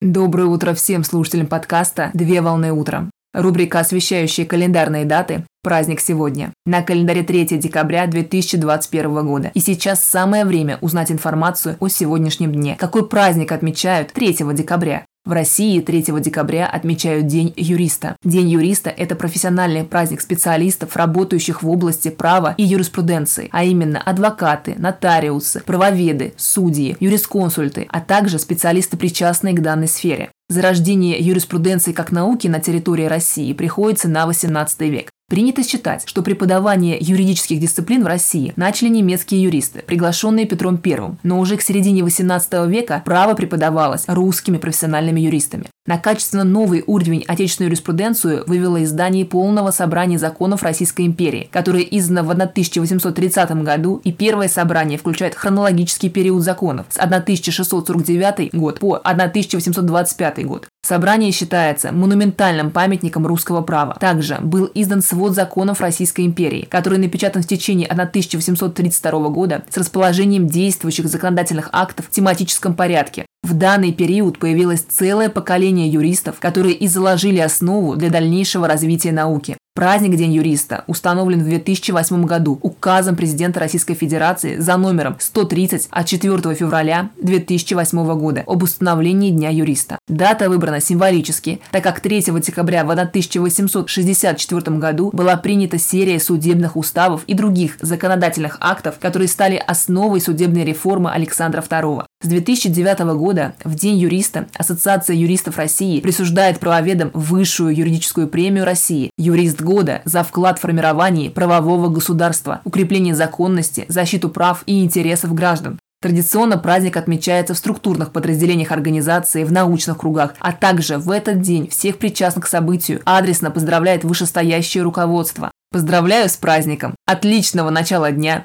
Доброе утро всем слушателям подкаста «Две волны утром». Рубрика, освещающая календарные даты, праздник сегодня. На календаре 3 декабря 2021 года. И сейчас самое время узнать информацию о сегодняшнем дне. Какой праздник отмечают 3 декабря? В России 3 декабря отмечают День юриста. День юриста – это профессиональный праздник специалистов, работающих в области права и юриспруденции, а именно адвокаты, нотариусы, правоведы, судьи, юрисконсульты, а также специалисты, причастные к данной сфере. Зарождение юриспруденции как науки на территории России приходится на XVIII век. Принято считать, что преподавание юридических дисциплин в России начали немецкие юристы, приглашенные Петром I, но уже к середине XVIII века право преподавалось русскими профессиональными юристами. На качественно новый уровень отечественную юриспруденцию вывело издание полного собрания законов Российской империи, которое издано в 1830 году, и первое собрание включает хронологический период законов с 1649 год по 1825 год. Собрание считается монументальным памятником русского права. Также был издан свод законов Российской империи, который напечатан в течение 1832 года с расположением действующих законодательных актов в тематическом порядке. В данный период появилось целое поколение юристов, которые и заложили основу для дальнейшего развития науки. Праздник День юриста установлен в 2008 году указом президента Российской Федерации за номером 130 от 4 февраля 2008 года об установлении Дня юриста. Дата выбрана символически, так как 3 декабря в 1864 году была принята серия судебных уставов и других законодательных актов, которые стали основой судебной реформы Александра II. С 2009 года в День юриста Ассоциация юристов России присуждает правоведам высшую юридическую премию России «Юрист года» за вклад в формирование правового государства, укрепление законности, защиту прав и интересов граждан. Традиционно праздник отмечается в структурных подразделениях организации, в научных кругах, а также в этот день всех причастных к событию адресно поздравляет вышестоящее руководство. Поздравляю с праздником! Отличного начала дня!